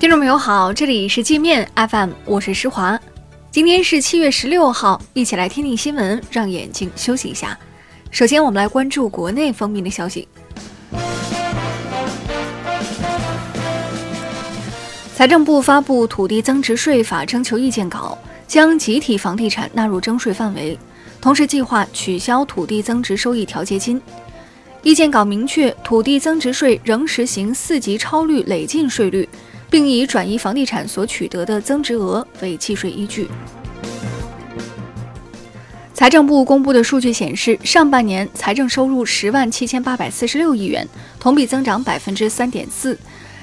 听众朋友好，这里是界面 FM，我是施华。今天是七月十六号，一起来听听新闻，让眼睛休息一下。首先，我们来关注国内方面的消息。财政部发布土地增值税法征求意见稿，将集体房地产纳入征税范围，同时计划取消土地增值收益调节金。意见稿明确，土地增值税仍实行四级超率累进税率。并以转移房地产所取得的增值额为计税依据。财政部公布的数据显示，上半年财政收入十万七千八百四十六亿元，同比增长百分之三点四。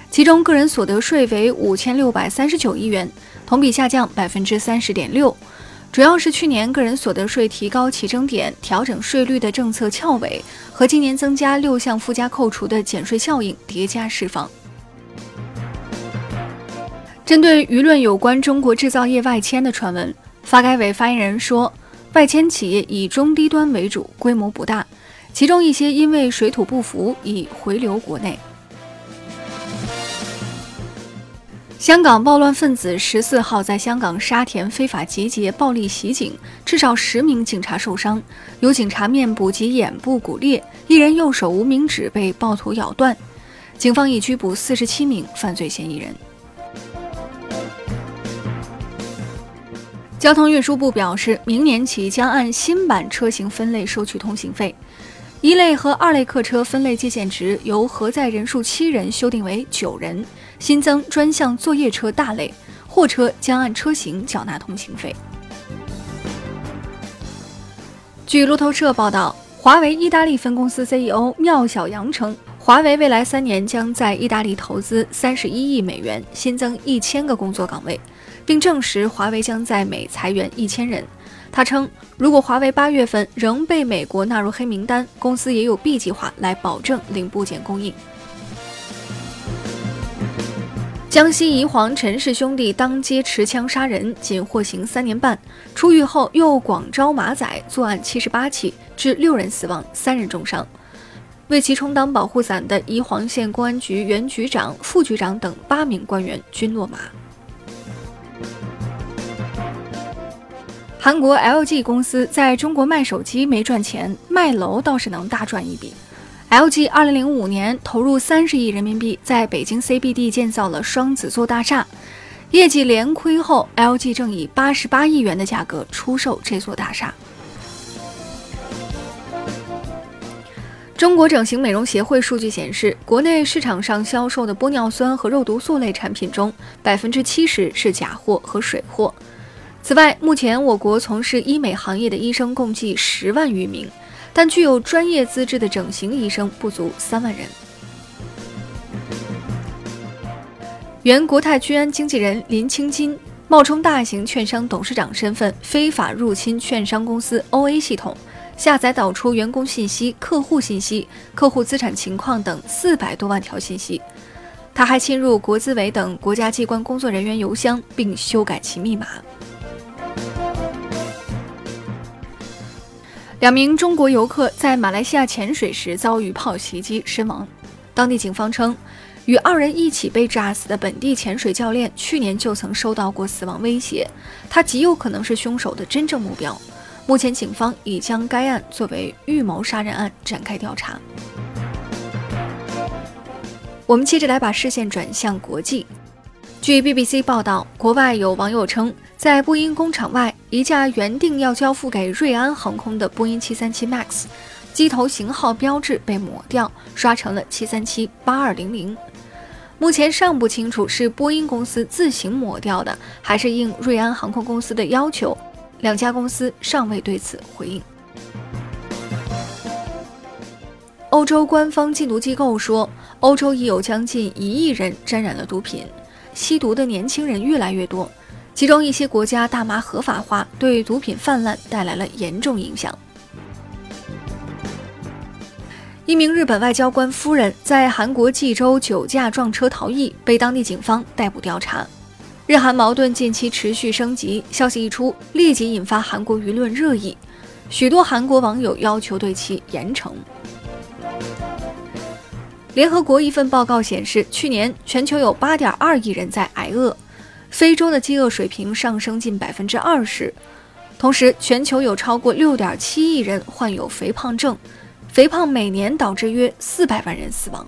其中，个人所得税为五千六百三十九亿元，同比下降百分之三十点六。主要是去年个人所得税提高起征点、调整税率的政策翘尾，和今年增加六项附加扣除的减税效应叠加释放。针对舆论有关中国制造业外迁的传闻，发改委发言人说，外迁企业以中低端为主，规模不大，其中一些因为水土不服已回流国内。香港暴乱分子十四号在香港沙田非法集结，暴力袭警，至少十名警察受伤，有警察面部及眼部骨裂，一人右手无名指被暴徒咬断。警方已拘捕四十七名犯罪嫌疑人。交通运输部表示，明年起将按新版车型分类收取通行费。一类和二类客车分类界限值由核载人数七人修订为九人，新增专项作业车大类，货车将按车型缴纳通行费。据路透社报道，华为意大利分公司 CEO 缪小阳称，华为未来三年将在意大利投资三十一亿美元，新增一千个工作岗位。并证实华为将在美裁员一千人。他称，如果华为八月份仍被美国纳入黑名单，公司也有 B 计划来保证零部件供应。江西宜黄陈氏兄弟当街持枪杀人，仅获刑三年半，出狱后又广招马仔作案七十八起，致六人死亡，三人重伤。为其充当保护伞的宜黄县公安局原局长、副局长等八名官员均落马。韩国 LG 公司在中国卖手机没赚钱，卖楼倒是能大赚一笔。LG 2005年投入三十亿人民币，在北京 CBD 建造了双子座大厦，业绩连亏后，LG 正以八十八亿元的价格出售这座大厦。中国整形美容协会数据显示，国内市场上销售的玻尿酸和肉毒素类产品中，百分之七十是假货和水货。此外，目前我国从事医美行业的医生共计十万余名，但具有专业资质的整形医生不足三万人。原国泰君安经纪人林清金冒充大型券商董事长身份，非法入侵券商公司 OA 系统，下载导出员工信息、客户信息、客户资产情况等四百多万条信息。他还侵入国资委等国家机关工作人员邮箱，并修改其密码。两名中国游客在马来西亚潜水时遭遇炮袭击身亡。当地警方称，与二人一起被炸死的本地潜水教练去年就曾收到过死亡威胁，他极有可能是凶手的真正目标。目前，警方已将该案作为预谋杀人案展开调查。我们接着来把视线转向国际。据 BBC 报道，国外有网友称，在波音工厂外，一架原定要交付给瑞安航空的波音737 MAX 机头型号标志被抹掉，刷成了737-8200。目前尚不清楚是波音公司自行抹掉的，还是应瑞安航空公司的要求。两家公司尚未对此回应。欧洲官方禁毒机构说，欧洲已有将近一亿人沾染了毒品。吸毒的年轻人越来越多，其中一些国家大麻合法化，对毒品泛滥带来了严重影响。一名日本外交官夫人在韩国济州酒驾撞车逃逸，被当地警方逮捕调查。日韩矛盾近期持续升级，消息一出，立即引发韩国舆论热议，许多韩国网友要求对其严惩。联合国一份报告显示，去年全球有8.2亿人在挨饿，非洲的饥饿水平上升近百分之二十。同时，全球有超过6.7亿人患有肥胖症，肥胖每年导致约400万人死亡。